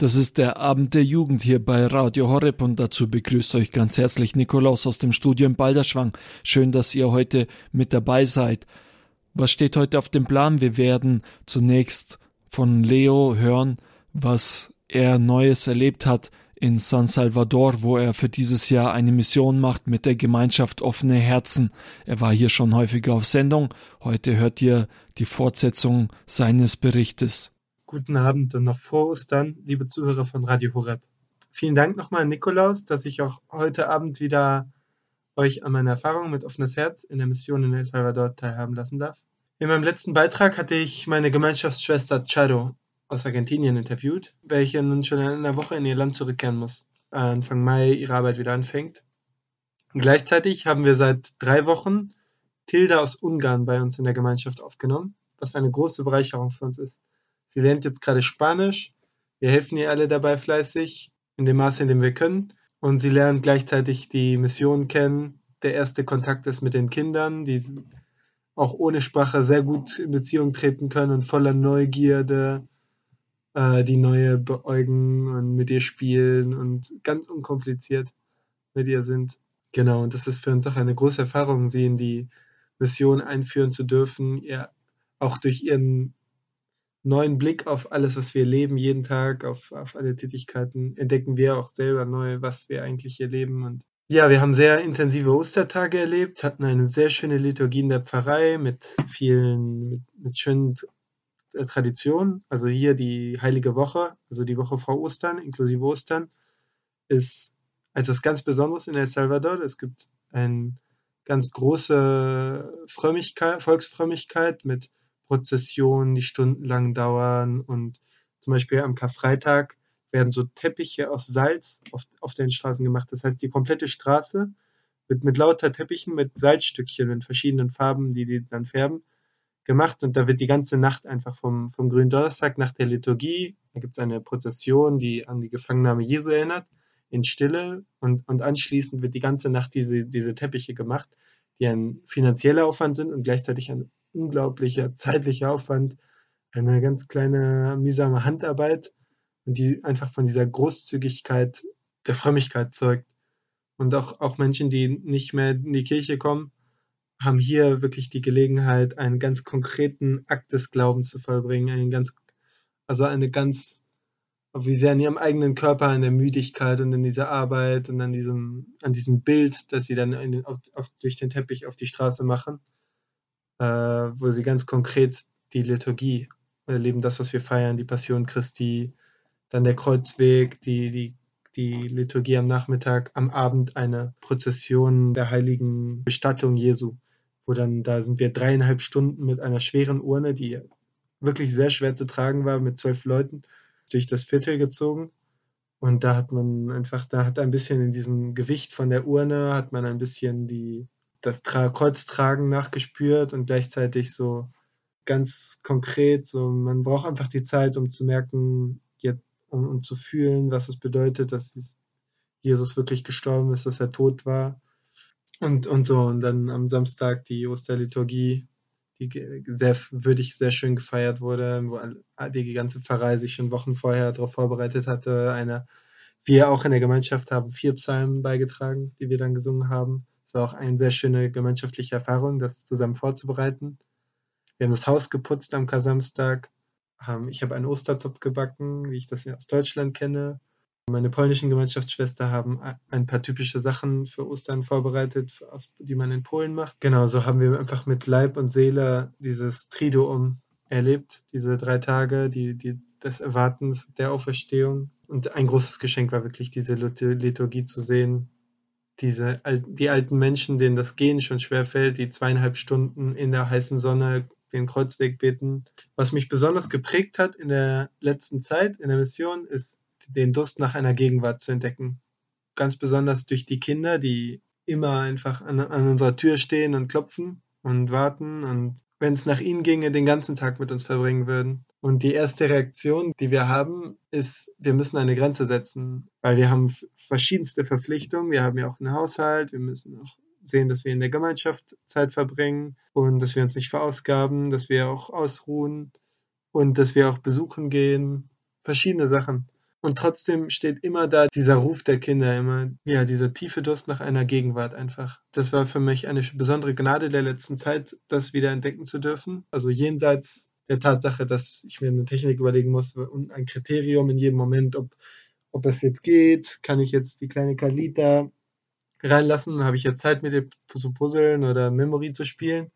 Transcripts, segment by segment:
Das ist der Abend der Jugend hier bei Radio Horeb und dazu begrüßt euch ganz herzlich Nikolaus aus dem Studio in Balderschwang. Schön, dass ihr heute mit dabei seid. Was steht heute auf dem Plan? Wir werden zunächst von Leo hören, was er Neues erlebt hat in San Salvador, wo er für dieses Jahr eine Mission macht mit der Gemeinschaft Offene Herzen. Er war hier schon häufiger auf Sendung. Heute hört ihr die Fortsetzung seines Berichtes. Guten Abend und noch frohe Ostern, liebe Zuhörer von Radio Horeb. Vielen Dank nochmal an Nikolaus, dass ich auch heute Abend wieder euch an meiner Erfahrung mit offenes Herz in der Mission in El Salvador teilhaben lassen darf. In meinem letzten Beitrag hatte ich meine Gemeinschaftsschwester Charo aus Argentinien interviewt, welche nun schon in einer Woche in ihr Land zurückkehren muss, Anfang Mai ihre Arbeit wieder anfängt. Gleichzeitig haben wir seit drei Wochen Tilda aus Ungarn bei uns in der Gemeinschaft aufgenommen, was eine große Bereicherung für uns ist. Sie lernt jetzt gerade Spanisch. Wir helfen ihr alle dabei fleißig, in dem Maße, in dem wir können. Und sie lernt gleichzeitig die Mission kennen. Der erste Kontakt ist mit den Kindern, die auch ohne Sprache sehr gut in Beziehung treten können und voller Neugierde äh, die Neue beäugen und mit ihr spielen und ganz unkompliziert mit ihr sind. Genau, und das ist für uns auch eine große Erfahrung, sie in die Mission einführen zu dürfen, ihr auch durch ihren neuen Blick auf alles, was wir leben, jeden Tag, auf, auf alle Tätigkeiten, entdecken wir auch selber neu, was wir eigentlich hier leben. Und ja, wir haben sehr intensive Ostertage erlebt, hatten eine sehr schöne Liturgie in der Pfarrei mit vielen, mit, mit schönen äh, Traditionen. Also hier die Heilige Woche, also die Woche vor Ostern, inklusive Ostern, ist etwas ganz Besonderes in El Salvador. Es gibt eine ganz große Frömmigkeit, Volksfrömmigkeit mit Prozessionen, die stundenlang dauern. Und zum Beispiel am Karfreitag werden so Teppiche aus Salz auf, auf den Straßen gemacht. Das heißt, die komplette Straße wird mit lauter Teppichen mit Salzstückchen in verschiedenen Farben, die die dann färben, gemacht. Und da wird die ganze Nacht einfach vom, vom grünen Donnerstag nach der Liturgie, da gibt es eine Prozession, die an die Gefangennahme Jesu erinnert, in Stille. Und, und anschließend wird die ganze Nacht diese, diese Teppiche gemacht, die ein finanzieller Aufwand sind und gleichzeitig ein unglaublicher zeitlicher Aufwand, eine ganz kleine mühsame Handarbeit die einfach von dieser Großzügigkeit der Frömmigkeit zeugt. Und auch, auch Menschen, die nicht mehr in die Kirche kommen, haben hier wirklich die Gelegenheit, einen ganz konkreten Akt des Glaubens zu vollbringen, einen ganz, also eine ganz, wie sehr an ihrem eigenen Körper, in der Müdigkeit und in dieser Arbeit und an diesem, an diesem Bild, das sie dann den, auf, auf, durch den Teppich auf die Straße machen, wo sie ganz konkret die Liturgie erleben, das, was wir feiern, die Passion Christi, dann der Kreuzweg, die, die, die Liturgie am Nachmittag, am Abend eine Prozession der heiligen Bestattung Jesu, wo dann, da sind wir dreieinhalb Stunden mit einer schweren Urne, die wirklich sehr schwer zu tragen war, mit zwölf Leuten, durch das Viertel gezogen. Und da hat man einfach, da hat ein bisschen in diesem Gewicht von der Urne, hat man ein bisschen die, das Tra Kreuztragen nachgespürt und gleichzeitig so ganz konkret, so man braucht einfach die Zeit, um zu merken, jetzt, um, um zu fühlen, was es bedeutet, dass Jesus wirklich gestorben ist, dass er tot war. Und, und so, und dann am Samstag die Osterliturgie, die sehr würdig, sehr schön gefeiert wurde, wo die ganze Pfarrei sich schon Wochen vorher darauf vorbereitet hatte. Eine, wir auch in der Gemeinschaft haben vier Psalmen beigetragen, die wir dann gesungen haben. Es war auch eine sehr schöne gemeinschaftliche Erfahrung, das zusammen vorzubereiten. Wir haben das Haus geputzt am Kasamstag. Ich habe einen Osterzopf gebacken, wie ich das aus Deutschland kenne. Meine polnischen Gemeinschaftsschwester haben ein paar typische Sachen für Ostern vorbereitet, die man in Polen macht. Genau, so haben wir einfach mit Leib und Seele dieses Triduum erlebt, diese drei Tage, die, die, das Erwarten der Auferstehung. Und ein großes Geschenk war wirklich diese Liturgie zu sehen, diese, die alten Menschen, denen das Gehen schon schwer fällt, die zweieinhalb Stunden in der heißen Sonne den Kreuzweg beten. Was mich besonders geprägt hat in der letzten Zeit in der Mission, ist den Durst nach einer Gegenwart zu entdecken. Ganz besonders durch die Kinder, die immer einfach an, an unserer Tür stehen und klopfen und warten und wenn es nach ihnen ginge, den ganzen Tag mit uns verbringen würden. Und die erste Reaktion, die wir haben, ist, wir müssen eine Grenze setzen, weil wir haben verschiedenste Verpflichtungen. Wir haben ja auch einen Haushalt, wir müssen auch sehen, dass wir in der Gemeinschaft Zeit verbringen und dass wir uns nicht verausgaben, dass wir auch ausruhen und dass wir auch besuchen gehen. Verschiedene Sachen. Und trotzdem steht immer da dieser Ruf der Kinder, immer, ja, dieser tiefe Durst nach einer Gegenwart einfach. Das war für mich eine besondere Gnade der letzten Zeit, das wieder entdecken zu dürfen. Also jenseits der Tatsache, dass ich mir eine Technik überlegen muss und ein Kriterium in jedem Moment, ob, ob das jetzt geht, kann ich jetzt die kleine Kalita reinlassen, habe ich jetzt Zeit mit ihr zu puzzeln oder Memory zu spielen?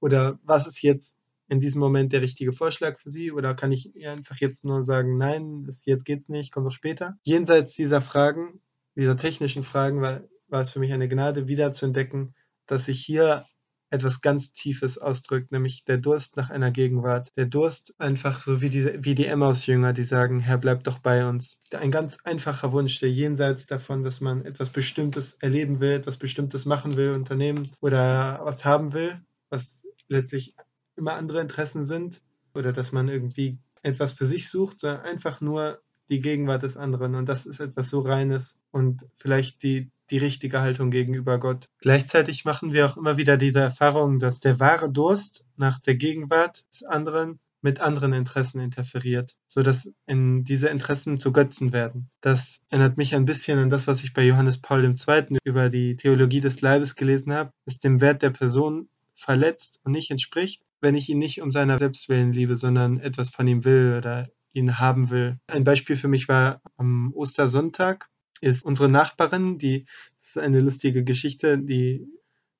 Oder was ist jetzt in diesem Moment der richtige Vorschlag für Sie? Oder kann ich ihr einfach jetzt nur sagen, nein, das, jetzt geht's nicht, kommt doch später? Jenseits dieser Fragen, dieser technischen Fragen, war, war es für mich eine Gnade, wieder zu entdecken, dass ich hier etwas ganz Tiefes ausdrückt, nämlich der Durst nach einer Gegenwart. Der Durst einfach so wie, diese, wie die Emmaus-Jünger, die sagen, Herr, bleib doch bei uns. Ein ganz einfacher Wunsch, der jenseits davon, dass man etwas Bestimmtes erleben will, etwas Bestimmtes machen will, unternehmen oder was haben will, was letztlich immer andere Interessen sind oder dass man irgendwie etwas für sich sucht, sondern einfach nur die Gegenwart des anderen. Und das ist etwas so Reines und vielleicht die, die richtige Haltung gegenüber Gott. Gleichzeitig machen wir auch immer wieder diese Erfahrung, dass der wahre Durst nach der Gegenwart des anderen mit anderen Interessen interferiert, sodass in diese Interessen zu Götzen werden. Das erinnert mich ein bisschen an das, was ich bei Johannes Paul II. über die Theologie des Leibes gelesen habe, dass dem Wert der Person verletzt und nicht entspricht, wenn ich ihn nicht um seiner Selbstwillen liebe, sondern etwas von ihm will oder ihn haben will. Ein Beispiel für mich war am Ostersonntag ist unsere Nachbarin, die das ist eine lustige Geschichte, die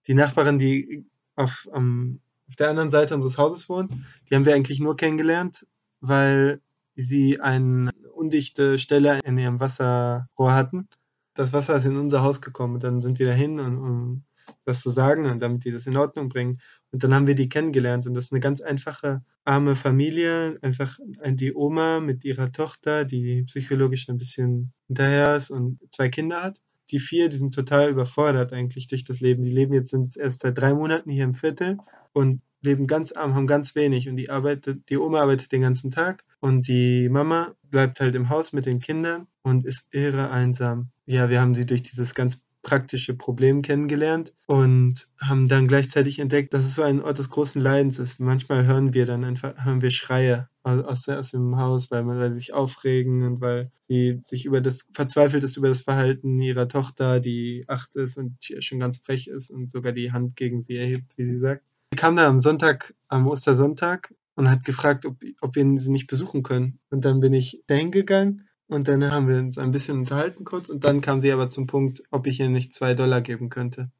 die Nachbarin, die auf, um, auf der anderen Seite unseres Hauses wohnt, die haben wir eigentlich nur kennengelernt, weil sie eine undichte Stelle in ihrem Wasserrohr hatten. Das Wasser ist in unser Haus gekommen und dann sind wir dahin, um, um das zu sagen und damit die das in Ordnung bringen. Und dann haben wir die kennengelernt und das ist eine ganz einfache, arme Familie, einfach die Oma mit ihrer Tochter, die psychologisch ein bisschen hinterher ist und zwei Kinder hat. Die vier, die sind total überfordert eigentlich durch das Leben. Die leben jetzt sind erst seit drei Monaten hier im Viertel und leben ganz arm, haben ganz wenig und die arbeitet, die Oma arbeitet den ganzen Tag und die Mama bleibt halt im Haus mit den Kindern und ist irre einsam. Ja, wir haben sie durch dieses ganz praktische Problem kennengelernt und haben dann gleichzeitig entdeckt, dass es so ein Ort des großen Leidens ist. Manchmal hören wir dann einfach, hören wir Schreie aus, aus dem Haus, weil, man, sich aufregen und weil sie sich über das, verzweifelt ist über das Verhalten ihrer Tochter, die acht ist und schon ganz frech ist und sogar die Hand gegen sie erhebt, wie sie sagt. Sie kam dann am Sonntag, am Ostersonntag und hat gefragt, ob, ob wir sie nicht besuchen können. Und dann bin ich dahin gegangen und dann haben wir uns ein bisschen unterhalten kurz und dann kam sie aber zum Punkt, ob ich ihr nicht zwei Dollar geben könnte,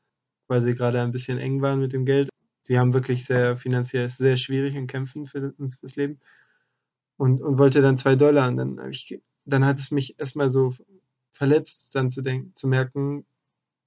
weil sie gerade ein bisschen eng waren mit dem Geld. Sie haben wirklich sehr finanziell sehr schwierig und kämpfen für das Leben und, und wollte dann zwei Dollar. Und dann, ich, dann hat es mich erstmal so verletzt, dann zu denken, zu merken,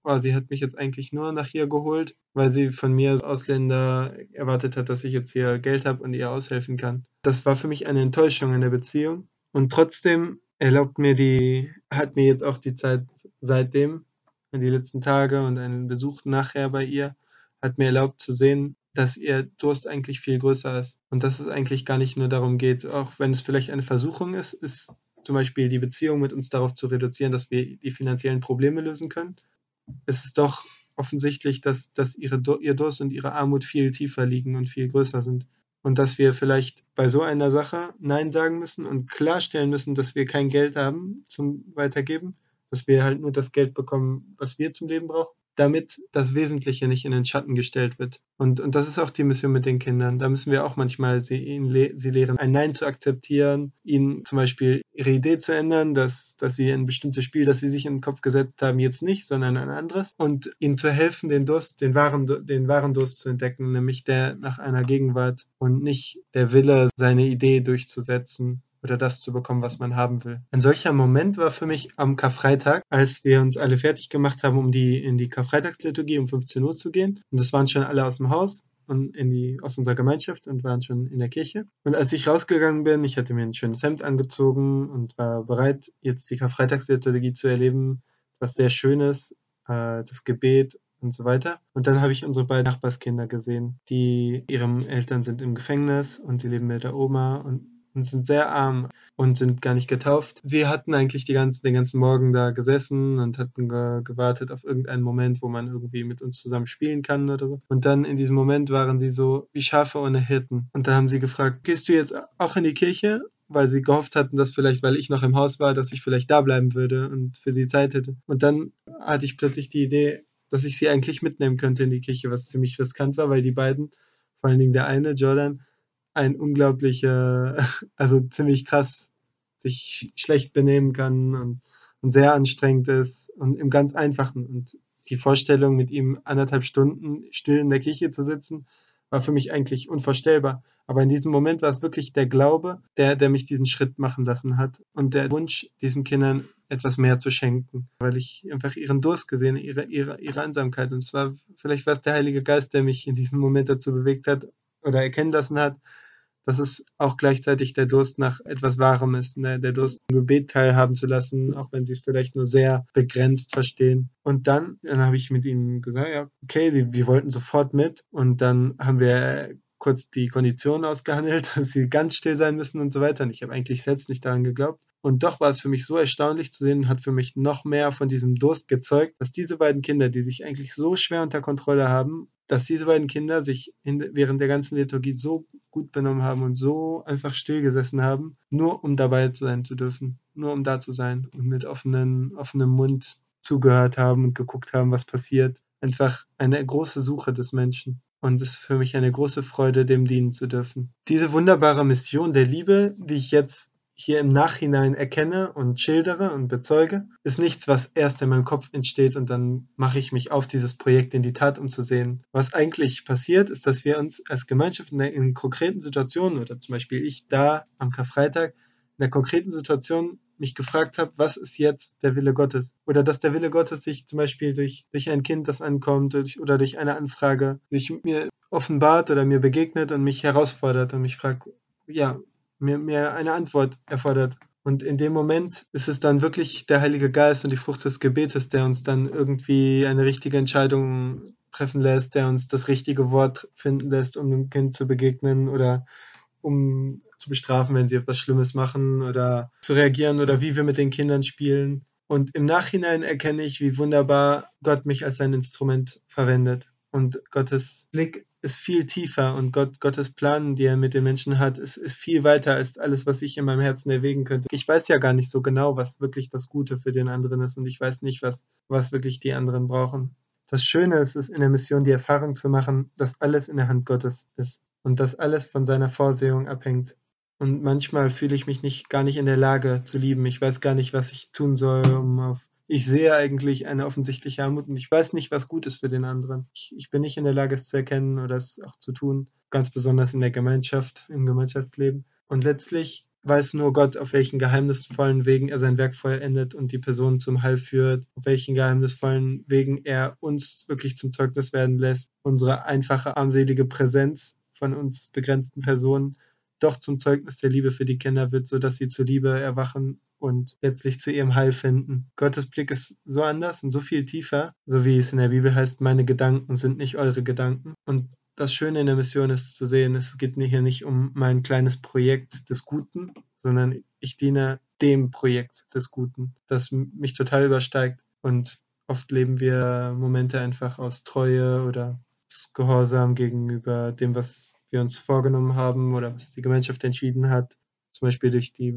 oh, sie hat mich jetzt eigentlich nur nach hier geholt, weil sie von mir als Ausländer erwartet hat, dass ich jetzt hier Geld habe und ihr aushelfen kann. Das war für mich eine Enttäuschung in der Beziehung. Und trotzdem erlaubt mir die, hat mir jetzt auch die Zeit seitdem, die letzten Tage und einen Besuch nachher bei ihr, hat mir erlaubt zu sehen, dass ihr Durst eigentlich viel größer ist und dass es eigentlich gar nicht nur darum geht, auch wenn es vielleicht eine Versuchung ist, ist zum Beispiel die Beziehung mit uns darauf zu reduzieren, dass wir die finanziellen Probleme lösen können. Es ist doch offensichtlich, dass, dass ihre, ihr Durst und ihre Armut viel tiefer liegen und viel größer sind und dass wir vielleicht bei so einer Sache Nein sagen müssen und klarstellen müssen, dass wir kein Geld haben zum Weitergeben, dass wir halt nur das Geld bekommen, was wir zum Leben brauchen damit das Wesentliche nicht in den Schatten gestellt wird. Und, und das ist auch die Mission mit den Kindern. Da müssen wir auch manchmal sie, ihnen, sie lehren, ein Nein zu akzeptieren, ihnen zum Beispiel ihre Idee zu ändern, dass, dass sie ein bestimmtes Spiel, das sie sich in den Kopf gesetzt haben, jetzt nicht, sondern ein anderes. Und ihnen zu helfen, den Durst, den wahren, den wahren Durst zu entdecken, nämlich der nach einer Gegenwart und nicht der Wille, seine Idee durchzusetzen oder das zu bekommen, was man haben will. Ein solcher Moment war für mich am Karfreitag, als wir uns alle fertig gemacht haben, um die, in die Karfreitagsliturgie um 15 Uhr zu gehen. Und das waren schon alle aus dem Haus und in die, aus unserer Gemeinschaft und waren schon in der Kirche. Und als ich rausgegangen bin, ich hatte mir ein schönes Hemd angezogen und war bereit, jetzt die Karfreitagsliturgie zu erleben, was sehr Schönes, äh, das Gebet und so weiter. Und dann habe ich unsere beiden Nachbarskinder gesehen, die ihren Eltern sind im Gefängnis und sie leben mit der Oma und und sind sehr arm und sind gar nicht getauft. Sie hatten eigentlich die ganzen, den ganzen Morgen da gesessen und hatten ge gewartet auf irgendeinen Moment, wo man irgendwie mit uns zusammen spielen kann oder so. Und dann in diesem Moment waren sie so wie Schafe ohne Hirten. Und da haben sie gefragt, gehst du jetzt auch in die Kirche? weil sie gehofft hatten, dass vielleicht, weil ich noch im Haus war, dass ich vielleicht da bleiben würde und für sie Zeit hätte. Und dann hatte ich plötzlich die Idee, dass ich sie eigentlich mitnehmen könnte in die Kirche, was ziemlich riskant war, weil die beiden, vor allen Dingen der eine, Jordan, ein unglaublicher, also ziemlich krass sich schlecht benehmen kann und, und sehr anstrengend ist und im ganz einfachen. Und die Vorstellung, mit ihm anderthalb Stunden still in der Kirche zu sitzen, war für mich eigentlich unvorstellbar. Aber in diesem Moment war es wirklich der Glaube, der, der mich diesen Schritt machen lassen hat und der Wunsch, diesen Kindern etwas mehr zu schenken, weil ich einfach ihren Durst gesehen, ihre, ihre, ihre Einsamkeit. Und zwar, vielleicht war es der Heilige Geist, der mich in diesem Moment dazu bewegt hat oder erkennen lassen hat, dass es auch gleichzeitig der Durst nach etwas Wahrem ist, ne? der Durst, im Gebet teilhaben zu lassen, auch wenn sie es vielleicht nur sehr begrenzt verstehen. Und dann, dann habe ich mit ihnen gesagt, ja, okay, die, wir wollten sofort mit. Und dann haben wir kurz die Konditionen ausgehandelt, dass sie ganz still sein müssen und so weiter. Und ich habe eigentlich selbst nicht daran geglaubt. Und doch war es für mich so erstaunlich zu sehen, hat für mich noch mehr von diesem Durst gezeugt, dass diese beiden Kinder, die sich eigentlich so schwer unter Kontrolle haben, dass diese beiden Kinder sich in, während der ganzen Liturgie so gut benommen haben und so einfach still gesessen haben, nur um dabei sein zu dürfen, nur um da zu sein und mit offenen, offenem Mund zugehört haben und geguckt haben, was passiert. Einfach eine große Suche des Menschen. Und es ist für mich eine große Freude, dem dienen zu dürfen. Diese wunderbare Mission der Liebe, die ich jetzt hier im Nachhinein erkenne und schildere und bezeuge, ist nichts, was erst in meinem Kopf entsteht und dann mache ich mich auf, dieses Projekt in die Tat umzusehen. Was eigentlich passiert, ist, dass wir uns als Gemeinschaft in, in konkreten Situationen oder zum Beispiel ich da am Karfreitag in der konkreten Situation mich gefragt habe, was ist jetzt der Wille Gottes? Oder dass der Wille Gottes sich zum Beispiel durch, durch ein Kind, das ankommt, durch, oder durch eine Anfrage, sich mir offenbart oder mir begegnet und mich herausfordert und mich fragt, ja, mir, mir eine Antwort erfordert. Und in dem Moment ist es dann wirklich der Heilige Geist und die Frucht des Gebetes, der uns dann irgendwie eine richtige Entscheidung treffen lässt, der uns das richtige Wort finden lässt, um dem Kind zu begegnen oder um zu bestrafen, wenn sie etwas Schlimmes machen oder zu reagieren oder wie wir mit den Kindern spielen. Und im Nachhinein erkenne ich, wie wunderbar Gott mich als sein Instrument verwendet. Und Gottes Blick ist viel tiefer und Gott, Gottes Plan, die er mit den Menschen hat, ist, ist viel weiter als alles, was ich in meinem Herzen erwägen könnte. Ich weiß ja gar nicht so genau, was wirklich das Gute für den anderen ist und ich weiß nicht, was, was wirklich die anderen brauchen. Das Schöne ist es in der Mission, die Erfahrung zu machen, dass alles in der Hand Gottes ist und dass alles von seiner Vorsehung abhängt. Und manchmal fühle ich mich nicht gar nicht in der Lage zu lieben. Ich weiß gar nicht, was ich tun soll, um auf ich sehe eigentlich eine offensichtliche Armut und ich weiß nicht, was gut ist für den anderen. Ich, ich, bin nicht in der Lage, es zu erkennen oder es auch zu tun, ganz besonders in der Gemeinschaft, im Gemeinschaftsleben. Und letztlich weiß nur Gott, auf welchen geheimnisvollen Wegen er sein Werk vollendet und die Person zum Heil führt, auf welchen geheimnisvollen Wegen er uns wirklich zum Zeugnis werden lässt, unsere einfache, armselige Präsenz von uns begrenzten Personen doch zum Zeugnis der Liebe für die Kinder wird, sodass sie zur Liebe erwachen und letztlich zu ihrem Heil finden. Gottes Blick ist so anders und so viel tiefer, so wie es in der Bibel heißt, meine Gedanken sind nicht eure Gedanken. Und das Schöne in der Mission ist zu sehen, es geht hier nicht um mein kleines Projekt des Guten, sondern ich diene dem Projekt des Guten, das mich total übersteigt. Und oft leben wir Momente einfach aus Treue oder Gehorsam gegenüber dem, was wir uns vorgenommen haben oder was die Gemeinschaft entschieden hat. Zum Beispiel durch die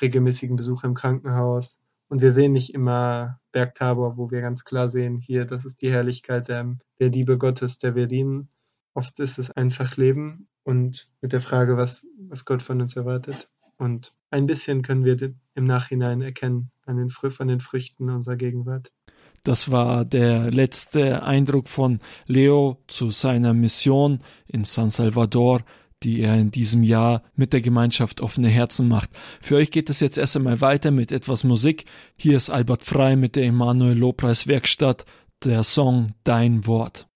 regelmäßigen Besuche im Krankenhaus. Und wir sehen nicht immer Bergtabor, wo wir ganz klar sehen, hier, das ist die Herrlichkeit der, der Liebe Gottes, der wir dienen. Oft ist es einfach Leben und mit der Frage, was, was Gott von uns erwartet. Und ein bisschen können wir im Nachhinein erkennen an den, von den Früchten unserer Gegenwart. Das war der letzte Eindruck von Leo zu seiner Mission in San Salvador die er in diesem Jahr mit der Gemeinschaft offene Herzen macht. Für euch geht es jetzt erst einmal weiter mit etwas Musik. Hier ist Albert Frei mit der Emanuel Lobpreis Werkstatt, der Song Dein Wort.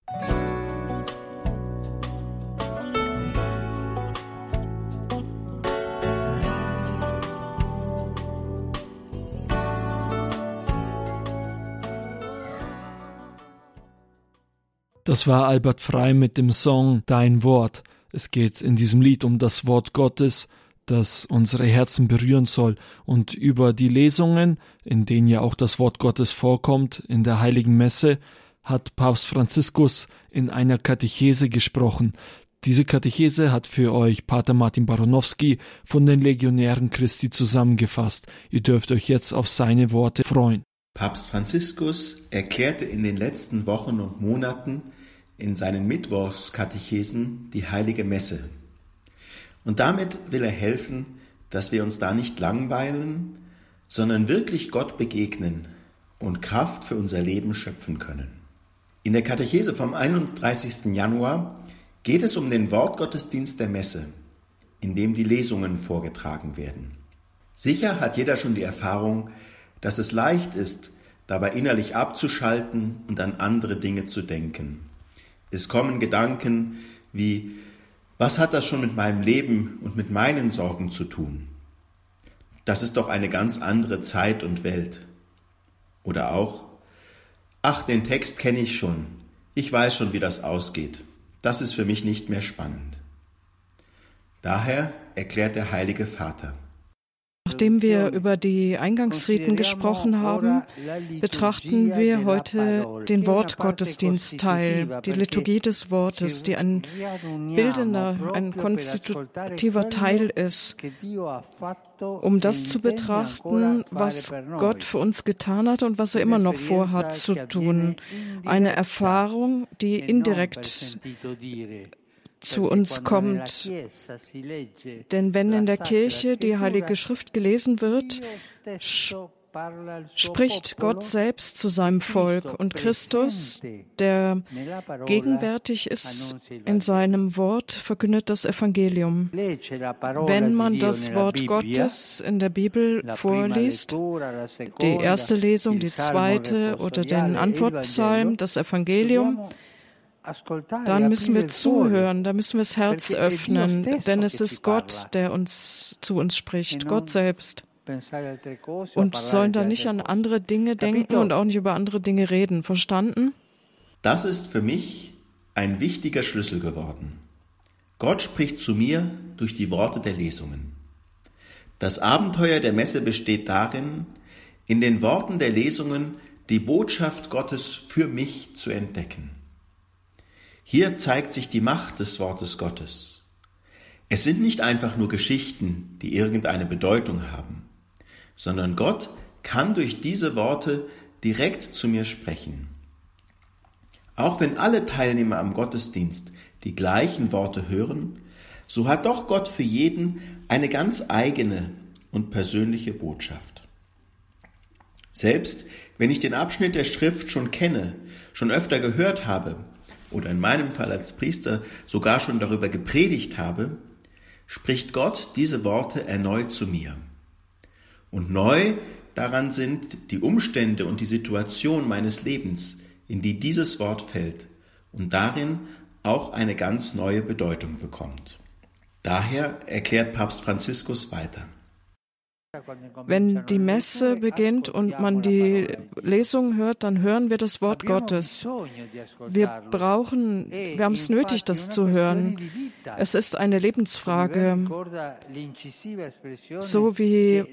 Das war Albert Frei mit dem Song Dein Wort. Es geht in diesem Lied um das Wort Gottes, das unsere Herzen berühren soll und über die Lesungen, in denen ja auch das Wort Gottes vorkommt, in der heiligen Messe, hat Papst Franziskus in einer Katechese gesprochen. Diese Katechese hat für euch Pater Martin Baronowski von den Legionären Christi zusammengefasst. Ihr dürft euch jetzt auf seine Worte freuen. Papst Franziskus erklärte in den letzten Wochen und Monaten in seinen Mittwochskatechesen die heilige Messe. Und damit will er helfen, dass wir uns da nicht langweilen, sondern wirklich Gott begegnen und Kraft für unser Leben schöpfen können. In der Katechese vom 31. Januar geht es um den Wortgottesdienst der Messe, in dem die Lesungen vorgetragen werden. Sicher hat jeder schon die Erfahrung, dass es leicht ist, dabei innerlich abzuschalten und an andere Dinge zu denken. Es kommen Gedanken wie, was hat das schon mit meinem Leben und mit meinen Sorgen zu tun? Das ist doch eine ganz andere Zeit und Welt. Oder auch, ach, den Text kenne ich schon, ich weiß schon, wie das ausgeht. Das ist für mich nicht mehr spannend. Daher erklärt der Heilige Vater. Nachdem wir über die Eingangsriten gesprochen haben, betrachten wir heute den Wortgottesdienstteil, die Liturgie des Wortes, die ein bildender, ein konstitutiver Teil ist, um das zu betrachten, was Gott für uns getan hat und was er immer noch vorhat zu tun. Eine Erfahrung, die indirekt zu uns kommt. Denn wenn in der Kirche die Heilige Schrift gelesen wird, spricht Gott selbst zu seinem Volk und Christus, der gegenwärtig ist in seinem Wort, verkündet das Evangelium. Wenn man das Wort Gottes in der Bibel vorliest, die erste Lesung, die zweite oder den Antwortpsalm, das Evangelium, dann müssen wir zuhören, da müssen wir das Herz öffnen, denn es ist Gott, der uns zu uns spricht, Gott selbst. Und sollen da nicht an andere Dinge denken und auch nicht über andere Dinge reden. Verstanden? Das ist für mich ein wichtiger Schlüssel geworden. Gott spricht zu mir durch die Worte der Lesungen. Das Abenteuer der Messe besteht darin, in den Worten der Lesungen die Botschaft Gottes für mich zu entdecken. Hier zeigt sich die Macht des Wortes Gottes. Es sind nicht einfach nur Geschichten, die irgendeine Bedeutung haben, sondern Gott kann durch diese Worte direkt zu mir sprechen. Auch wenn alle Teilnehmer am Gottesdienst die gleichen Worte hören, so hat doch Gott für jeden eine ganz eigene und persönliche Botschaft. Selbst wenn ich den Abschnitt der Schrift schon kenne, schon öfter gehört habe oder in meinem Fall als Priester sogar schon darüber gepredigt habe, spricht Gott diese Worte erneut zu mir. Und neu daran sind die Umstände und die Situation meines Lebens, in die dieses Wort fällt und darin auch eine ganz neue Bedeutung bekommt. Daher erklärt Papst Franziskus weiter. Wenn die Messe beginnt und man die Lesung hört, dann hören wir das Wort Gottes. Wir brauchen, wir haben es nötig, das zu hören. Es ist eine Lebensfrage, so wie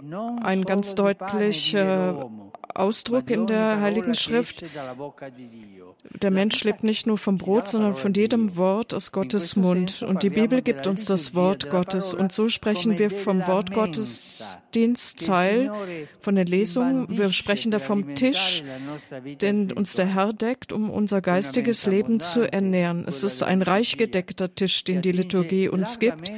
ein ganz deutlicher Ausdruck in der Heiligen Schrift. Der Mensch lebt nicht nur vom Brot, sondern von jedem Wort aus Gottes Mund. Und die Bibel gibt uns das Wort Gottes. Und so sprechen wir vom Wort Gottes Dienstteil, von der Lesung. Wir sprechen da vom Tisch, den uns der Herr deckt, um unser geistiges Leben zu ernähren. Es ist ein reich gedeckter Tisch, den die Liturgie uns gibt.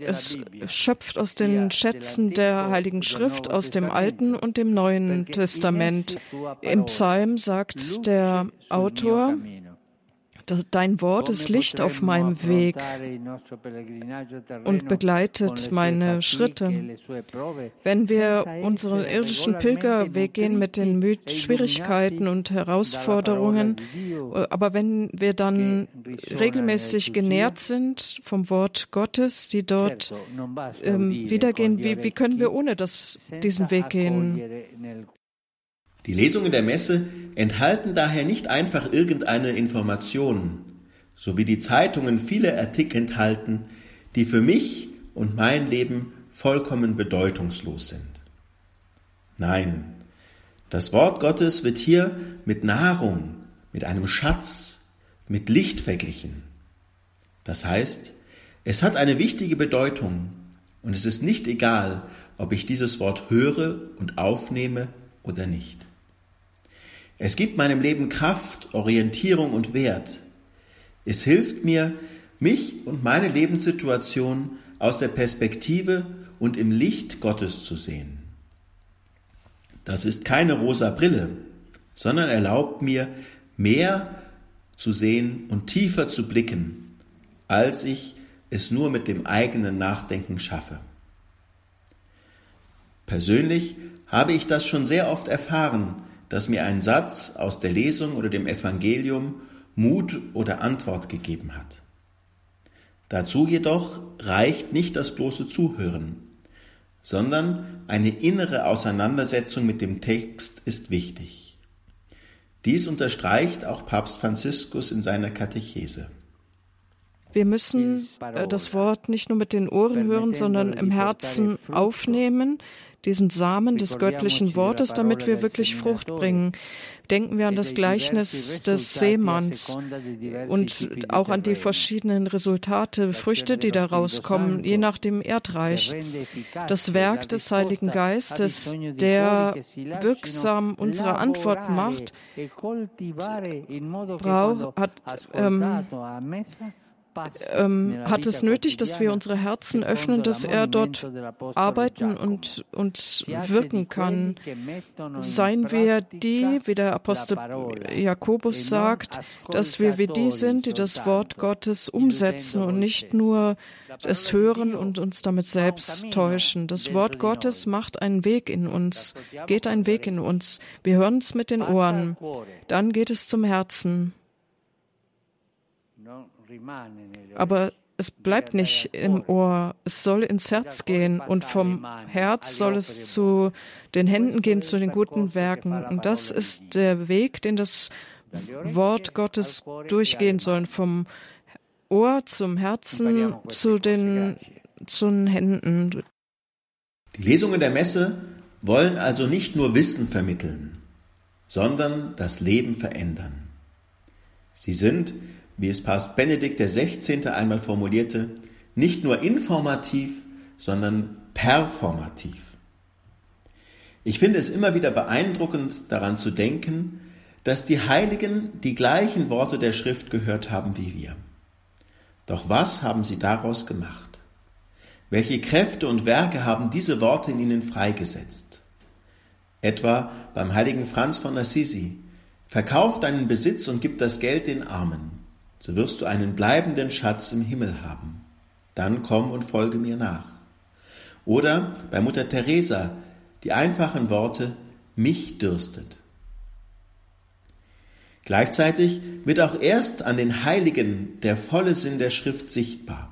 Es schöpft aus den Schätzen der Heiligen Schrift, aus dem Alten und dem Neuen Testament. Im Psalm sagt der Autor, Dein Wort ist Licht auf meinem Weg und begleitet meine Schritte. Wenn wir unseren irdischen Pilgerweg gehen mit den Schwierigkeiten und Herausforderungen, aber wenn wir dann regelmäßig genährt sind vom Wort Gottes, die dort ähm, wiedergehen, wie, wie können wir ohne das diesen Weg gehen? Die Lesungen der Messe enthalten daher nicht einfach irgendeine Information, so wie die Zeitungen viele Artikel enthalten, die für mich und mein Leben vollkommen bedeutungslos sind. Nein, das Wort Gottes wird hier mit Nahrung, mit einem Schatz, mit Licht verglichen. Das heißt, es hat eine wichtige Bedeutung und es ist nicht egal, ob ich dieses Wort höre und aufnehme oder nicht. Es gibt meinem Leben Kraft, Orientierung und Wert. Es hilft mir, mich und meine Lebenssituation aus der Perspektive und im Licht Gottes zu sehen. Das ist keine rosa Brille, sondern erlaubt mir, mehr zu sehen und tiefer zu blicken, als ich es nur mit dem eigenen Nachdenken schaffe. Persönlich habe ich das schon sehr oft erfahren, dass mir ein Satz aus der Lesung oder dem Evangelium Mut oder Antwort gegeben hat. Dazu jedoch reicht nicht das bloße Zuhören, sondern eine innere Auseinandersetzung mit dem Text ist wichtig. Dies unterstreicht auch Papst Franziskus in seiner Katechese. Wir müssen äh, das Wort nicht nur mit den Ohren hören, sondern im Herzen aufnehmen, diesen Samen des göttlichen Wortes, damit wir wirklich Frucht bringen. Denken wir an das Gleichnis des Seemanns und auch an die verschiedenen Resultate, Früchte, die da rauskommen, je nach dem Erdreich. Das Werk des Heiligen Geistes, der wirksam unsere Antwort macht, braucht, hat, ähm, ähm, hat es nötig, dass wir unsere Herzen öffnen, dass er dort arbeiten und, und wirken kann. Seien wir die, wie der Apostel Jakobus sagt, dass wir wie die sind, die das Wort Gottes umsetzen und nicht nur es hören und uns damit selbst täuschen. Das Wort Gottes macht einen Weg in uns, geht einen Weg in uns. Wir hören es mit den Ohren. Dann geht es zum Herzen. Aber es bleibt nicht im Ohr, es soll ins Herz gehen und vom Herz soll es zu den Händen gehen, zu den guten Werken. Und das ist der Weg, den das Wort Gottes durchgehen soll, vom Ohr zum Herzen zu den, zu den Händen. Die Lesungen der Messe wollen also nicht nur Wissen vermitteln, sondern das Leben verändern. Sie sind wie es Papst Benedikt XVI. einmal formulierte, nicht nur informativ, sondern performativ. Ich finde es immer wieder beeindruckend daran zu denken, dass die Heiligen die gleichen Worte der Schrift gehört haben wie wir. Doch was haben sie daraus gemacht? Welche Kräfte und Werke haben diese Worte in ihnen freigesetzt? Etwa beim heiligen Franz von Assisi. Verkauf deinen Besitz und gib das Geld den Armen so wirst du einen bleibenden Schatz im Himmel haben. Dann komm und folge mir nach. Oder bei Mutter Teresa die einfachen Worte mich dürstet. Gleichzeitig wird auch erst an den Heiligen der volle Sinn der Schrift sichtbar.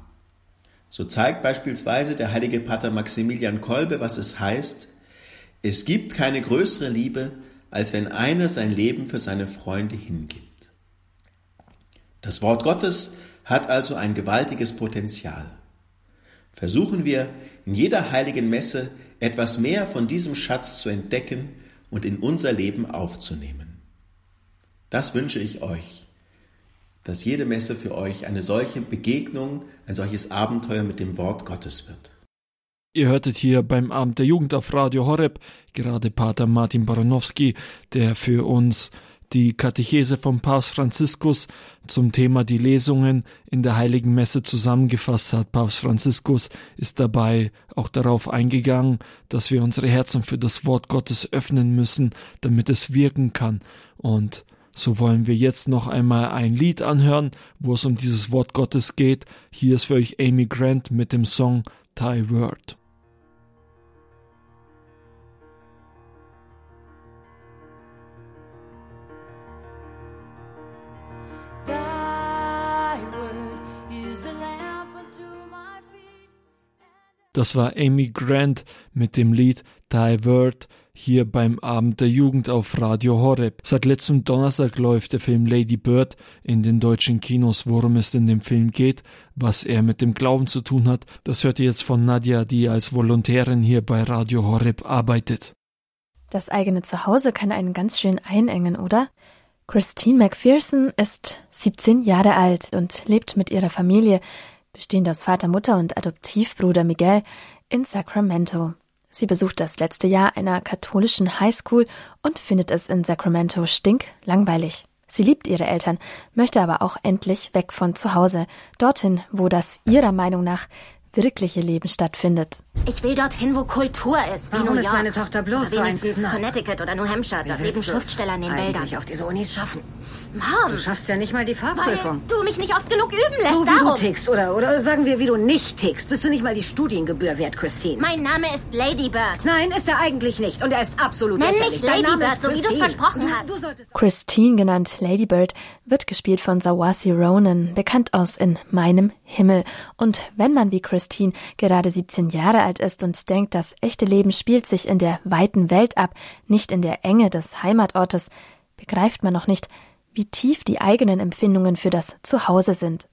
So zeigt beispielsweise der heilige Pater Maximilian Kolbe, was es heißt, es gibt keine größere Liebe, als wenn einer sein Leben für seine Freunde hingibt. Das Wort Gottes hat also ein gewaltiges Potenzial. Versuchen wir in jeder heiligen Messe etwas mehr von diesem Schatz zu entdecken und in unser Leben aufzunehmen. Das wünsche ich euch, dass jede Messe für euch eine solche Begegnung, ein solches Abenteuer mit dem Wort Gottes wird. Ihr hörtet hier beim Abend der Jugend auf Radio Horeb gerade Pater Martin Baranowski, der für uns die Katechese vom Papst Franziskus zum Thema die Lesungen in der Heiligen Messe zusammengefasst hat. Papst Franziskus ist dabei auch darauf eingegangen, dass wir unsere Herzen für das Wort Gottes öffnen müssen, damit es wirken kann. Und so wollen wir jetzt noch einmal ein Lied anhören, wo es um dieses Wort Gottes geht. Hier ist für euch Amy Grant mit dem Song Thy Word. Das war Amy Grant mit dem Lied Word hier beim Abend der Jugend auf Radio Horeb. Seit letztem Donnerstag läuft der Film Lady Bird in den deutschen Kinos. Worum es in dem Film geht, was er mit dem Glauben zu tun hat, das hört ihr jetzt von Nadja, die als Volontärin hier bei Radio Horeb arbeitet. Das eigene Zuhause kann einen ganz schön einengen, oder? Christine McPherson ist 17 Jahre alt und lebt mit ihrer Familie, bestehend aus Vater, Mutter und Adoptivbruder Miguel, in Sacramento. Sie besucht das letzte Jahr einer katholischen Highschool und findet es in Sacramento stinklangweilig. Sie liebt ihre Eltern, möchte aber auch endlich weg von zu Hause, dorthin, wo das ihrer Meinung nach wirkliche Leben stattfindet. Ich will dorthin, wo Kultur ist. Wie Warum New York. ist meine Tochter bloß so Connecticut oder New Hampshire. Dort leben Schriftsteller in den Wäldern. auf diese Unis schaffen. Mom. Du schaffst ja nicht mal die Fahrprüfung. Weil du mich nicht oft genug üben lässt. So wie darum. du tickst oder, oder sagen wir, wie du nicht tickst. Bist du nicht mal die Studiengebühr wert, Christine? Mein Name ist Lady Bird. Nein, ist er eigentlich nicht. Und er ist absolut Nenn mich Lady Bird, so wie du es versprochen hast. Christine, genannt Lady Bird, wird gespielt von Zawasi Ronan, bekannt aus In meinem Himmel. Und wenn man wie Christine gerade 17 Jahre alt ist und denkt, das echte Leben spielt sich in der weiten Welt ab, nicht in der Enge des Heimatortes, begreift man noch nicht, wie tief die eigenen Empfindungen für das Zuhause sind.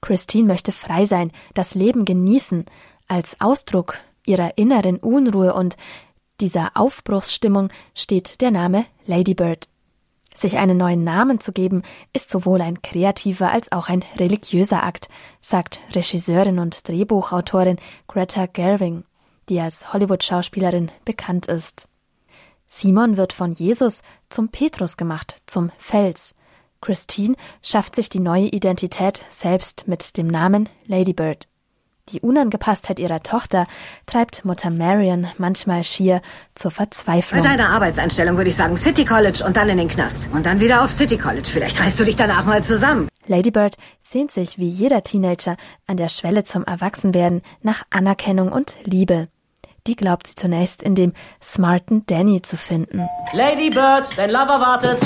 Christine möchte frei sein, das Leben genießen, als Ausdruck ihrer inneren Unruhe und dieser Aufbruchsstimmung steht der Name Ladybird. Sich einen neuen Namen zu geben, ist sowohl ein kreativer als auch ein religiöser Akt, sagt Regisseurin und Drehbuchautorin Greta Gerwig, die als Hollywood-Schauspielerin bekannt ist. Simon wird von Jesus zum Petrus gemacht, zum Fels. Christine schafft sich die neue Identität selbst mit dem Namen Ladybird. Die Unangepasstheit ihrer Tochter treibt Mutter Marion manchmal schier zur Verzweiflung. Bei deiner Arbeitseinstellung würde ich sagen City College und dann in den Knast. Und dann wieder auf City College. Vielleicht reißt du dich danach mal zusammen. Ladybird sehnt sich wie jeder Teenager an der Schwelle zum Erwachsenwerden nach Anerkennung und Liebe. Die glaubt sie zunächst in dem smarten Danny zu finden. Lady Bird, dein Lover wartet.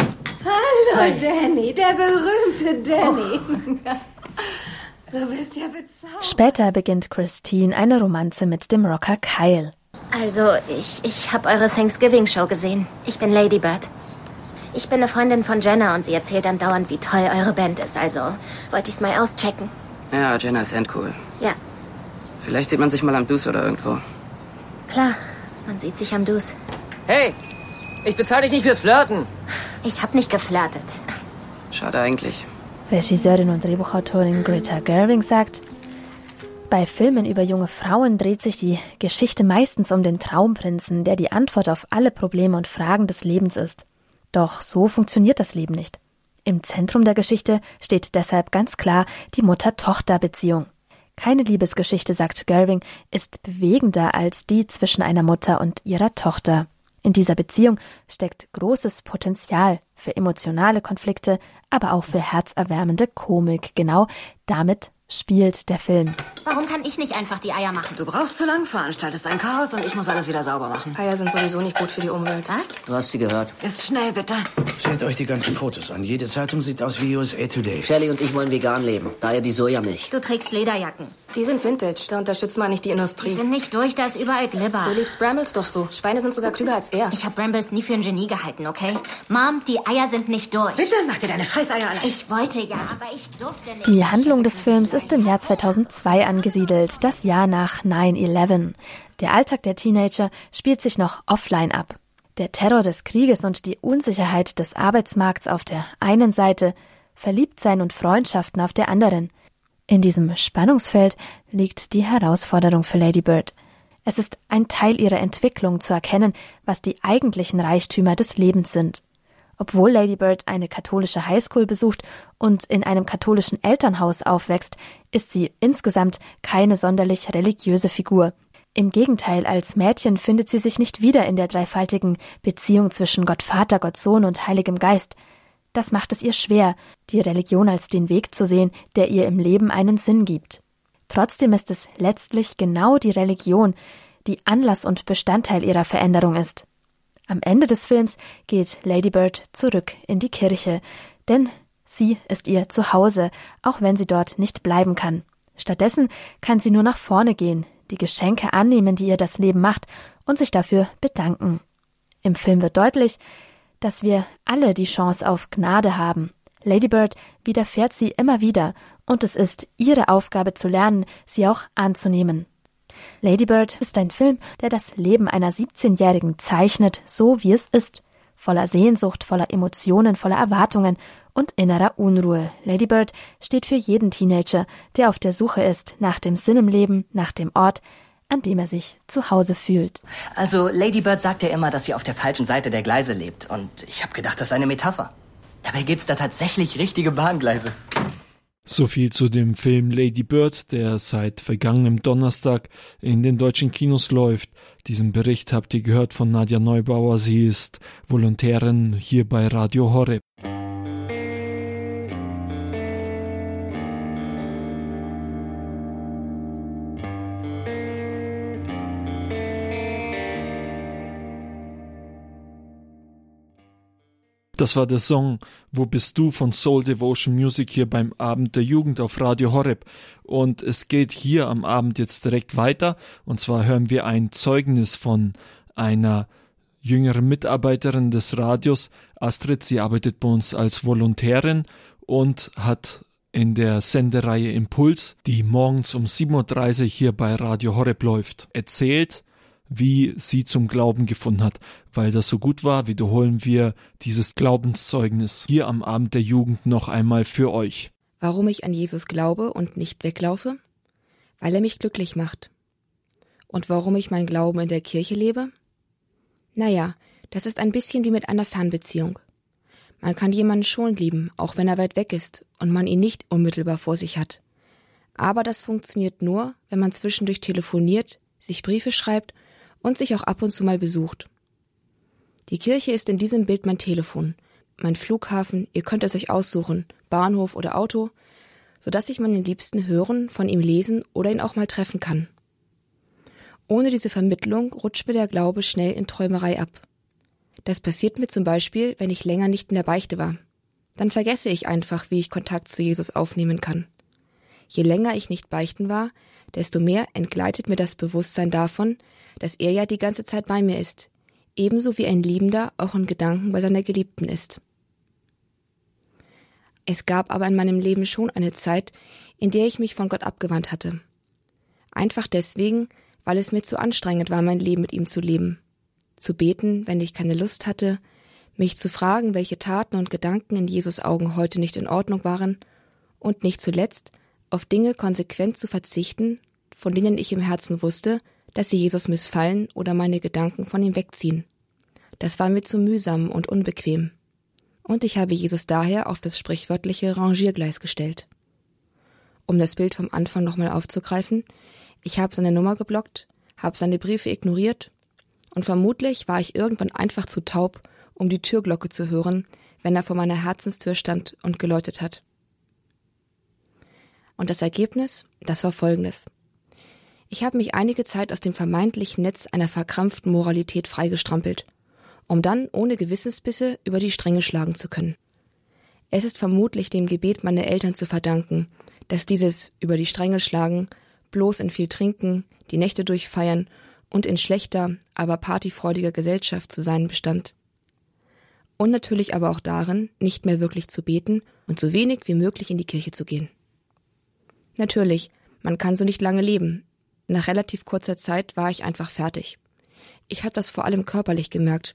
Hallo Hi. Danny, der berühmte Danny. Oh. Du bist ja bezaubernd. Später beginnt Christine eine Romanze mit dem Rocker Kyle. Also, ich, ich habe eure Thanksgiving-Show gesehen. Ich bin Lady Bird. Ich bin eine Freundin von Jenna und sie erzählt dann dauernd, wie toll eure Band ist. Also wollte ich's mal auschecken. Ja, Jenna ist endcool. Ja. Vielleicht sieht man sich mal am Dus oder irgendwo. Klar, man sieht sich am Dus. Hey, ich bezahle dich nicht fürs Flirten. Ich hab nicht geflirtet. Schade eigentlich. Regisseurin und Drehbuchautorin Greta Gerwig sagt, bei Filmen über junge Frauen dreht sich die Geschichte meistens um den Traumprinzen, der die Antwort auf alle Probleme und Fragen des Lebens ist. Doch so funktioniert das Leben nicht. Im Zentrum der Geschichte steht deshalb ganz klar die Mutter-Tochter-Beziehung. Keine Liebesgeschichte, sagt Gerwing, ist bewegender als die zwischen einer Mutter und ihrer Tochter. In dieser Beziehung steckt großes Potenzial für emotionale Konflikte, aber auch für herzerwärmende Komik. Genau damit spielt der Film. Warum kann ich nicht einfach die Eier machen? Du brauchst zu lang, veranstaltest ein Chaos und ich muss alles wieder sauber machen. Eier sind sowieso nicht gut für die Umwelt. Was? Du hast sie gehört. Ist schnell, bitte. Seht euch die ganzen Fotos an. Jede Zeitung sieht aus wie USA Today. Shelly und ich wollen vegan leben. Daher die Sojamilch. Du trägst Lederjacken. Die sind Vintage. Da unterstützt man nicht die Industrie. Die sind nicht durch, da ist überall Glibber. Du liebst Brambles doch so. Schweine sind sogar klüger als er. Ich habe Brambles nie für ein Genie gehalten, okay? Mom, die Eier sind nicht durch. Bitte, mach dir deine Scheißeier an. Ich wollte ja, aber ich durfte nicht. Die Handlung des Films ist im Jahr 2002 angesiedelt, das Jahr nach 9-11. Der Alltag der Teenager spielt sich noch offline ab. Der Terror des Krieges und die Unsicherheit des Arbeitsmarkts auf der einen Seite, Verliebtsein und Freundschaften auf der anderen. In diesem Spannungsfeld liegt die Herausforderung für Lady Bird. Es ist ein Teil ihrer Entwicklung zu erkennen, was die eigentlichen Reichtümer des Lebens sind. Obwohl Lady Bird eine katholische Highschool besucht und in einem katholischen Elternhaus aufwächst, ist sie insgesamt keine sonderlich religiöse Figur. Im Gegenteil, als Mädchen findet sie sich nicht wieder in der dreifaltigen Beziehung zwischen Gott Vater, Gott Sohn und Heiligem Geist. Das macht es ihr schwer, die Religion als den Weg zu sehen, der ihr im Leben einen Sinn gibt. Trotzdem ist es letztlich genau die Religion, die Anlass und Bestandteil ihrer Veränderung ist. Am Ende des Films geht Lady Bird zurück in die Kirche, denn sie ist ihr Zuhause, auch wenn sie dort nicht bleiben kann. Stattdessen kann sie nur nach vorne gehen, die Geschenke annehmen, die ihr das Leben macht, und sich dafür bedanken. Im Film wird deutlich, dass wir alle die Chance auf Gnade haben. Lady Bird widerfährt sie immer wieder, und es ist ihre Aufgabe zu lernen, sie auch anzunehmen. Lady Bird ist ein Film, der das Leben einer 17-Jährigen zeichnet, so wie es ist. voller Sehnsucht, voller Emotionen, voller Erwartungen und innerer Unruhe. Lady Bird steht für jeden Teenager, der auf der Suche ist nach dem Sinn im Leben, nach dem Ort, an dem er sich zu Hause fühlt. Also Lady Bird sagt ja immer, dass sie auf der falschen Seite der Gleise lebt. Und ich habe gedacht, das sei eine Metapher. Dabei gibt's da tatsächlich richtige Bahngleise. So viel zu dem Film Lady Bird, der seit vergangenem Donnerstag in den deutschen Kinos läuft. Diesen Bericht habt ihr gehört von Nadja Neubauer. Sie ist Volontärin hier bei Radio Horeb. Das war der Song Wo bist du von Soul Devotion Music hier beim Abend der Jugend auf Radio Horeb. Und es geht hier am Abend jetzt direkt weiter. Und zwar hören wir ein Zeugnis von einer jüngeren Mitarbeiterin des Radios. Astrid, sie arbeitet bei uns als Volontärin und hat in der Sendereihe Impuls, die morgens um 7.30 Uhr hier bei Radio Horeb läuft, erzählt, wie sie zum Glauben gefunden hat. Weil das so gut war, wiederholen wir dieses Glaubenszeugnis hier am Abend der Jugend noch einmal für euch. Warum ich an Jesus glaube und nicht weglaufe? Weil er mich glücklich macht. Und warum ich mein Glauben in der Kirche lebe? Naja, das ist ein bisschen wie mit einer Fernbeziehung. Man kann jemanden schon lieben, auch wenn er weit weg ist und man ihn nicht unmittelbar vor sich hat. Aber das funktioniert nur, wenn man zwischendurch telefoniert, sich Briefe schreibt und sich auch ab und zu mal besucht. Die Kirche ist in diesem Bild mein Telefon, mein Flughafen, ihr könnt es euch aussuchen, Bahnhof oder Auto, so dass ich meinen Liebsten hören, von ihm lesen oder ihn auch mal treffen kann. Ohne diese Vermittlung rutscht mir der Glaube schnell in Träumerei ab. Das passiert mir zum Beispiel, wenn ich länger nicht in der Beichte war. Dann vergesse ich einfach, wie ich Kontakt zu Jesus aufnehmen kann. Je länger ich nicht beichten war, desto mehr entgleitet mir das Bewusstsein davon, dass er ja die ganze Zeit bei mir ist, ebenso wie ein Liebender auch in Gedanken bei seiner Geliebten ist. Es gab aber in meinem Leben schon eine Zeit, in der ich mich von Gott abgewandt hatte. Einfach deswegen, weil es mir zu anstrengend war, mein Leben mit ihm zu leben. Zu beten, wenn ich keine Lust hatte, mich zu fragen, welche Taten und Gedanken in Jesus Augen heute nicht in Ordnung waren, und nicht zuletzt auf Dinge konsequent zu verzichten, von denen ich im Herzen wusste, dass sie Jesus missfallen oder meine Gedanken von ihm wegziehen. Das war mir zu mühsam und unbequem. Und ich habe Jesus daher auf das sprichwörtliche Rangiergleis gestellt. Um das Bild vom Anfang nochmal aufzugreifen, ich habe seine Nummer geblockt, habe seine Briefe ignoriert und vermutlich war ich irgendwann einfach zu taub, um die Türglocke zu hören, wenn er vor meiner Herzenstür stand und geläutet hat. Und das Ergebnis, das war folgendes. Ich habe mich einige Zeit aus dem vermeintlichen Netz einer verkrampften Moralität freigestrampelt, um dann ohne Gewissensbisse über die Stränge schlagen zu können. Es ist vermutlich dem Gebet meiner Eltern zu verdanken, dass dieses über die Stränge schlagen bloß in viel Trinken, die Nächte durchfeiern und in schlechter, aber partyfreudiger Gesellschaft zu sein bestand. Und natürlich aber auch darin, nicht mehr wirklich zu beten und so wenig wie möglich in die Kirche zu gehen. Natürlich, man kann so nicht lange leben, nach relativ kurzer Zeit war ich einfach fertig. Ich habe das vor allem körperlich gemerkt.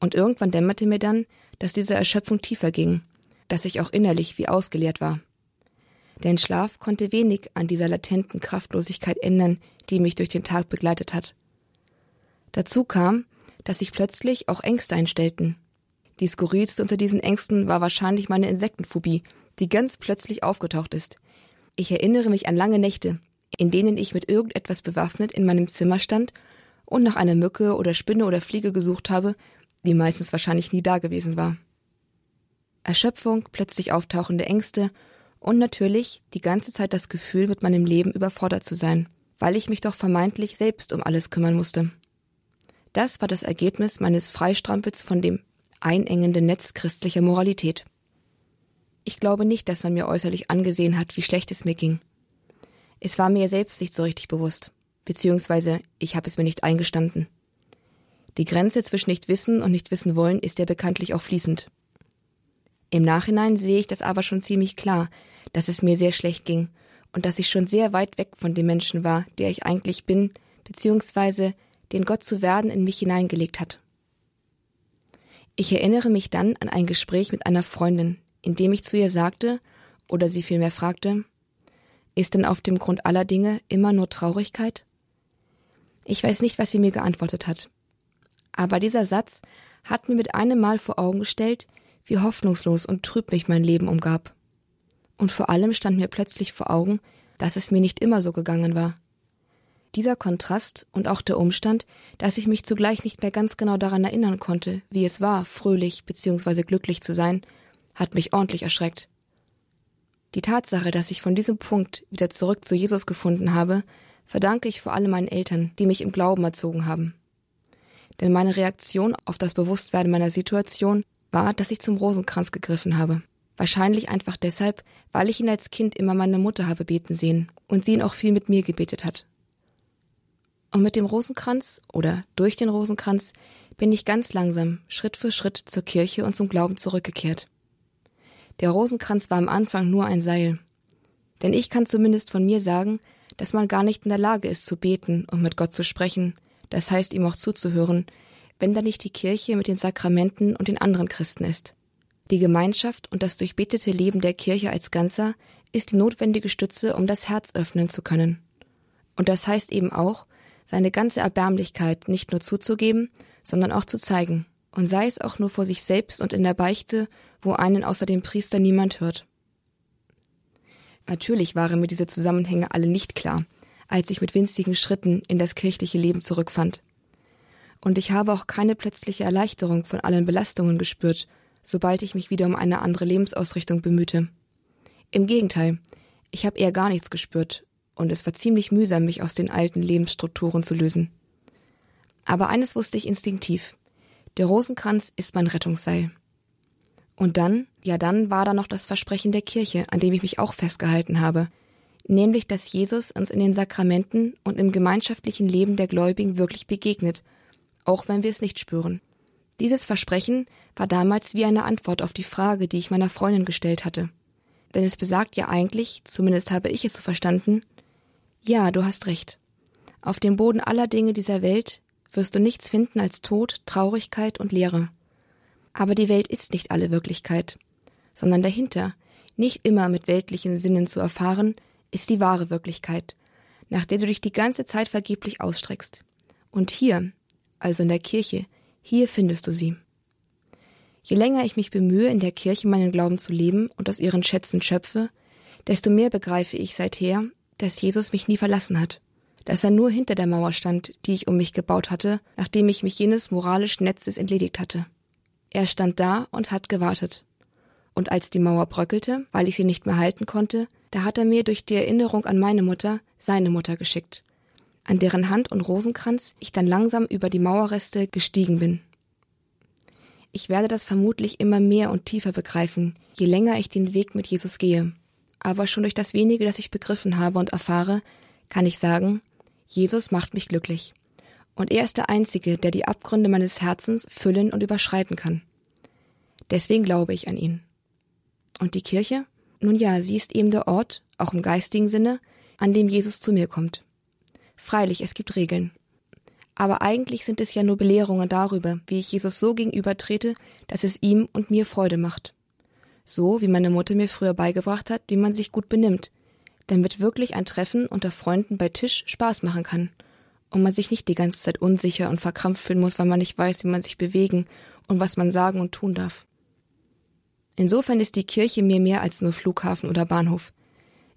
Und irgendwann dämmerte mir dann, dass diese Erschöpfung tiefer ging, dass ich auch innerlich wie ausgeleert war. Denn Schlaf konnte wenig an dieser latenten Kraftlosigkeit ändern, die mich durch den Tag begleitet hat. Dazu kam, dass sich plötzlich auch Ängste einstellten. Die skurrilste unter diesen Ängsten war wahrscheinlich meine Insektenphobie, die ganz plötzlich aufgetaucht ist. Ich erinnere mich an lange Nächte, in denen ich mit irgendetwas bewaffnet in meinem Zimmer stand und nach einer Mücke oder Spinne oder Fliege gesucht habe, die meistens wahrscheinlich nie da gewesen war. Erschöpfung, plötzlich auftauchende Ängste und natürlich die ganze Zeit das Gefühl, mit meinem Leben überfordert zu sein, weil ich mich doch vermeintlich selbst um alles kümmern musste. Das war das Ergebnis meines Freistrampels von dem einengenden Netz christlicher Moralität. Ich glaube nicht, dass man mir äußerlich angesehen hat, wie schlecht es mir ging. Es war mir selbst nicht so richtig bewusst, beziehungsweise ich habe es mir nicht eingestanden. Die Grenze zwischen nicht wissen und nicht wissen wollen ist ja bekanntlich auch fließend. Im Nachhinein sehe ich das aber schon ziemlich klar, dass es mir sehr schlecht ging und dass ich schon sehr weit weg von dem Menschen war, der ich eigentlich bin, beziehungsweise den Gott zu werden in mich hineingelegt hat. Ich erinnere mich dann an ein Gespräch mit einer Freundin, in dem ich zu ihr sagte, oder sie vielmehr fragte, ist denn auf dem Grund aller Dinge immer nur Traurigkeit? Ich weiß nicht, was sie mir geantwortet hat. Aber dieser Satz hat mir mit einem Mal vor Augen gestellt, wie hoffnungslos und trüb mich mein Leben umgab. Und vor allem stand mir plötzlich vor Augen, dass es mir nicht immer so gegangen war. Dieser Kontrast und auch der Umstand, dass ich mich zugleich nicht mehr ganz genau daran erinnern konnte, wie es war, fröhlich bzw. glücklich zu sein, hat mich ordentlich erschreckt. Die Tatsache, dass ich von diesem Punkt wieder zurück zu Jesus gefunden habe, verdanke ich vor allem meinen Eltern, die mich im Glauben erzogen haben. Denn meine Reaktion auf das Bewusstwerden meiner Situation war, dass ich zum Rosenkranz gegriffen habe. Wahrscheinlich einfach deshalb, weil ich ihn als Kind immer meine Mutter habe beten sehen und sie ihn auch viel mit mir gebetet hat. Und mit dem Rosenkranz oder durch den Rosenkranz bin ich ganz langsam, Schritt für Schritt zur Kirche und zum Glauben zurückgekehrt. Der Rosenkranz war am Anfang nur ein Seil. Denn ich kann zumindest von mir sagen, dass man gar nicht in der Lage ist zu beten und mit Gott zu sprechen, das heißt ihm auch zuzuhören, wenn da nicht die Kirche mit den Sakramenten und den anderen Christen ist. Die Gemeinschaft und das durchbetete Leben der Kirche als Ganzer ist die notwendige Stütze, um das Herz öffnen zu können. Und das heißt eben auch, seine ganze Erbärmlichkeit nicht nur zuzugeben, sondern auch zu zeigen, und sei es auch nur vor sich selbst und in der Beichte, wo einen außer dem Priester niemand hört. Natürlich waren mir diese Zusammenhänge alle nicht klar, als ich mit winzigen Schritten in das kirchliche Leben zurückfand. Und ich habe auch keine plötzliche Erleichterung von allen Belastungen gespürt, sobald ich mich wieder um eine andere Lebensausrichtung bemühte. Im Gegenteil, ich habe eher gar nichts gespürt, und es war ziemlich mühsam, mich aus den alten Lebensstrukturen zu lösen. Aber eines wusste ich instinktiv. Der Rosenkranz ist mein Rettungsseil. Und dann, ja dann war da noch das Versprechen der Kirche, an dem ich mich auch festgehalten habe, nämlich dass Jesus uns in den Sakramenten und im gemeinschaftlichen Leben der Gläubigen wirklich begegnet, auch wenn wir es nicht spüren. Dieses Versprechen war damals wie eine Antwort auf die Frage, die ich meiner Freundin gestellt hatte. Denn es besagt ja eigentlich, zumindest habe ich es so verstanden, ja, du hast recht. Auf dem Boden aller Dinge dieser Welt wirst du nichts finden als Tod, Traurigkeit und Leere. Aber die Welt ist nicht alle Wirklichkeit, sondern dahinter, nicht immer mit weltlichen Sinnen zu erfahren, ist die wahre Wirklichkeit, nach der du dich die ganze Zeit vergeblich ausstreckst. Und hier, also in der Kirche, hier findest du sie. Je länger ich mich bemühe, in der Kirche meinen Glauben zu leben und aus ihren Schätzen schöpfe, desto mehr begreife ich seither, dass Jesus mich nie verlassen hat, dass er nur hinter der Mauer stand, die ich um mich gebaut hatte, nachdem ich mich jenes moralischen Netzes entledigt hatte. Er stand da und hat gewartet. Und als die Mauer bröckelte, weil ich sie nicht mehr halten konnte, da hat er mir durch die Erinnerung an meine Mutter seine Mutter geschickt, an deren Hand und Rosenkranz ich dann langsam über die Mauerreste gestiegen bin. Ich werde das vermutlich immer mehr und tiefer begreifen, je länger ich den Weg mit Jesus gehe. Aber schon durch das wenige, das ich begriffen habe und erfahre, kann ich sagen, Jesus macht mich glücklich. Und er ist der Einzige, der die Abgründe meines Herzens füllen und überschreiten kann. Deswegen glaube ich an ihn. Und die Kirche? Nun ja, sie ist eben der Ort, auch im geistigen Sinne, an dem Jesus zu mir kommt. Freilich, es gibt Regeln. Aber eigentlich sind es ja nur Belehrungen darüber, wie ich Jesus so gegenübertrete, dass es ihm und mir Freude macht. So, wie meine Mutter mir früher beigebracht hat, wie man sich gut benimmt, damit wirklich ein Treffen unter Freunden bei Tisch Spaß machen kann und man sich nicht die ganze Zeit unsicher und verkrampft fühlen muss, weil man nicht weiß, wie man sich bewegen und was man sagen und tun darf. Insofern ist die Kirche mir mehr als nur Flughafen oder Bahnhof.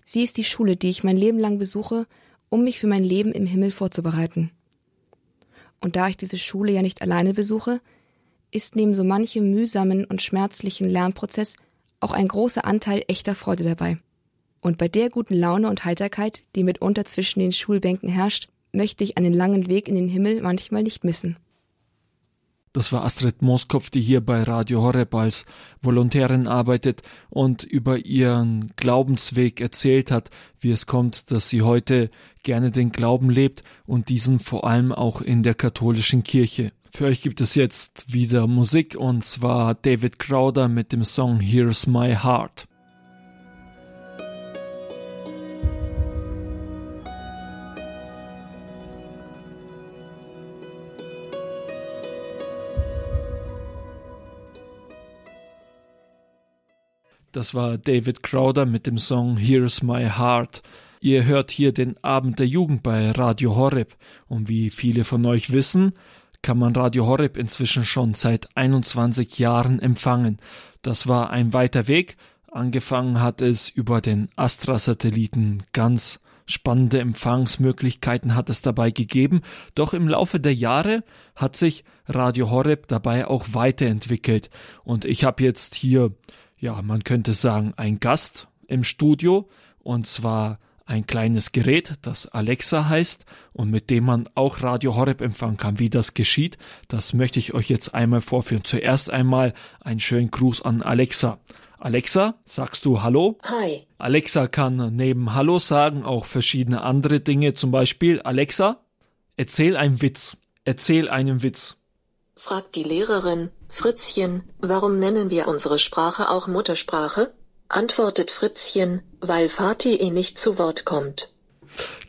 Sie ist die Schule, die ich mein Leben lang besuche, um mich für mein Leben im Himmel vorzubereiten. Und da ich diese Schule ja nicht alleine besuche, ist neben so manchem mühsamen und schmerzlichen Lernprozess auch ein großer Anteil echter Freude dabei. Und bei der guten Laune und Heiterkeit, die mitunter zwischen den Schulbänken herrscht, möchte ich einen langen Weg in den Himmel manchmal nicht missen. Das war Astrid Moskopf, die hier bei Radio Horeb als Volontärin arbeitet und über ihren Glaubensweg erzählt hat, wie es kommt, dass sie heute gerne den Glauben lebt und diesen vor allem auch in der katholischen Kirche. Für euch gibt es jetzt wieder Musik und zwar David Crowder mit dem Song Here's My Heart. Das war David Crowder mit dem Song Here's My Heart. Ihr hört hier den Abend der Jugend bei Radio Horeb. Und wie viele von euch wissen, kann man Radio Horeb inzwischen schon seit 21 Jahren empfangen. Das war ein weiter Weg. Angefangen hat es über den Astra-Satelliten. Ganz spannende Empfangsmöglichkeiten hat es dabei gegeben. Doch im Laufe der Jahre hat sich Radio Horeb dabei auch weiterentwickelt. Und ich habe jetzt hier, ja, man könnte sagen, ein Gast im Studio. Und zwar ein kleines Gerät, das Alexa heißt und mit dem man auch Radio Horeb empfangen kann. Wie das geschieht, das möchte ich euch jetzt einmal vorführen. Zuerst einmal einen schönen Gruß an Alexa. Alexa, sagst du Hallo? Hi. Alexa kann neben Hallo sagen auch verschiedene andere Dinge, zum Beispiel Alexa, erzähl einen Witz. Erzähl einen Witz. Fragt die Lehrerin, Fritzchen, warum nennen wir unsere Sprache auch Muttersprache? antwortet Fritzchen, weil Vati eh nicht zu Wort kommt.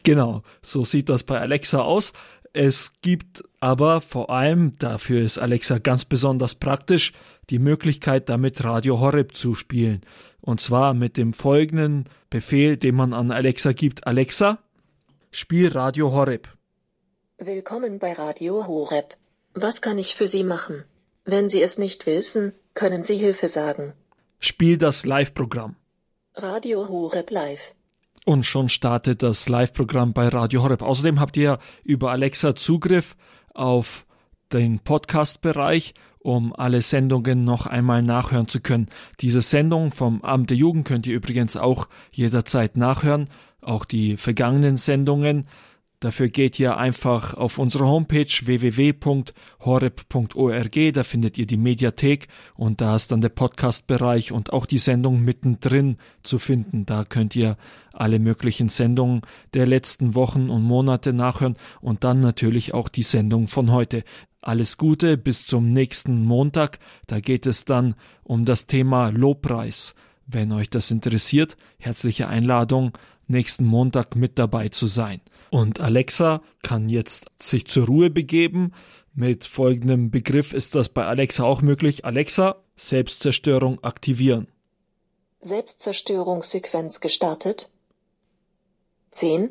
Genau, so sieht das bei Alexa aus. Es gibt aber vor allem, dafür ist Alexa ganz besonders praktisch, die Möglichkeit, damit Radio Horeb zu spielen. Und zwar mit dem folgenden Befehl, den man an Alexa gibt. Alexa, spiel Radio Horeb. Willkommen bei Radio Horeb. Was kann ich für Sie machen? Wenn Sie es nicht wissen, können Sie Hilfe sagen. Spiel das Live-Programm. Radio Horeb Live. Und schon startet das Live-Programm bei Radio Horeb. Außerdem habt ihr über Alexa Zugriff auf den Podcast-Bereich, um alle Sendungen noch einmal nachhören zu können. Diese Sendung vom Abend der Jugend könnt ihr übrigens auch jederzeit nachhören. Auch die vergangenen Sendungen Dafür geht ihr einfach auf unsere Homepage www.horeb.org, da findet ihr die Mediathek und da ist dann der Podcast-Bereich und auch die Sendung mittendrin zu finden. Da könnt ihr alle möglichen Sendungen der letzten Wochen und Monate nachhören und dann natürlich auch die Sendung von heute. Alles Gute bis zum nächsten Montag. Da geht es dann um das Thema Lobpreis. Wenn euch das interessiert, herzliche Einladung, nächsten Montag mit dabei zu sein. Und Alexa kann jetzt sich zur Ruhe begeben. Mit folgendem Begriff ist das bei Alexa auch möglich. Alexa, Selbstzerstörung aktivieren. Selbstzerstörungssequenz gestartet. 10,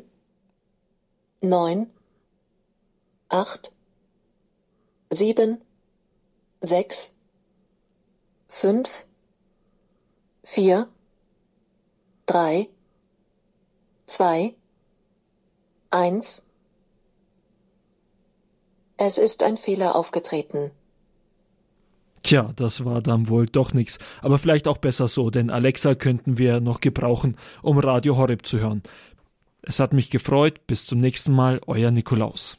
9, 8, 7, 6, 5, 4, 3, 2, Eins. Es ist ein Fehler aufgetreten. Tja, das war dann wohl doch nichts. Aber vielleicht auch besser so, denn Alexa könnten wir noch gebrauchen, um Radio Horeb zu hören. Es hat mich gefreut. Bis zum nächsten Mal, euer Nikolaus.